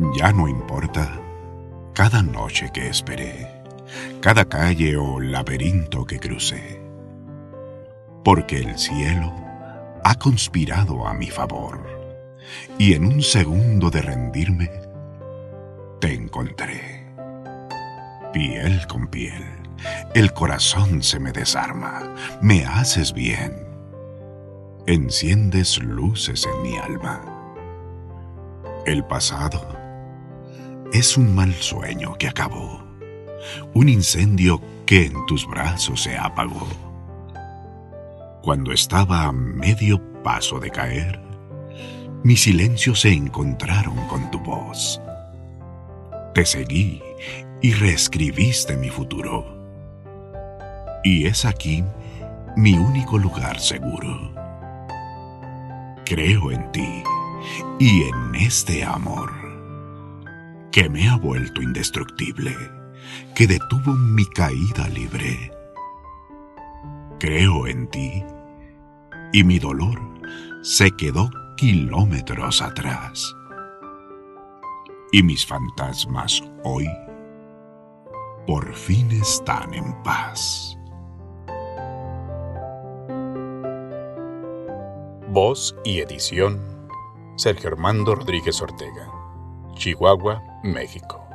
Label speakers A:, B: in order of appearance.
A: Ya no importa. Cada noche que esperé, cada calle o laberinto que crucé, porque el cielo ha conspirado a mi favor. Y en un segundo de rendirme te encontré. Piel con piel, el corazón se me desarma, me haces bien, enciendes luces en mi alma. El pasado es un mal sueño que acabó, un incendio que en tus brazos se apagó. Cuando estaba a medio paso de caer, mis silencios se encontraron con tu voz. Te seguí y reescribiste mi futuro. Y es aquí mi único lugar seguro. Creo en ti y en este amor que me ha vuelto indestructible, que detuvo mi caída libre. Creo en ti y mi dolor se quedó kilómetros atrás. Y mis fantasmas hoy por fin están en paz.
B: Voz y edición Sergio Armando Rodríguez Ortega. Chihuahua, México.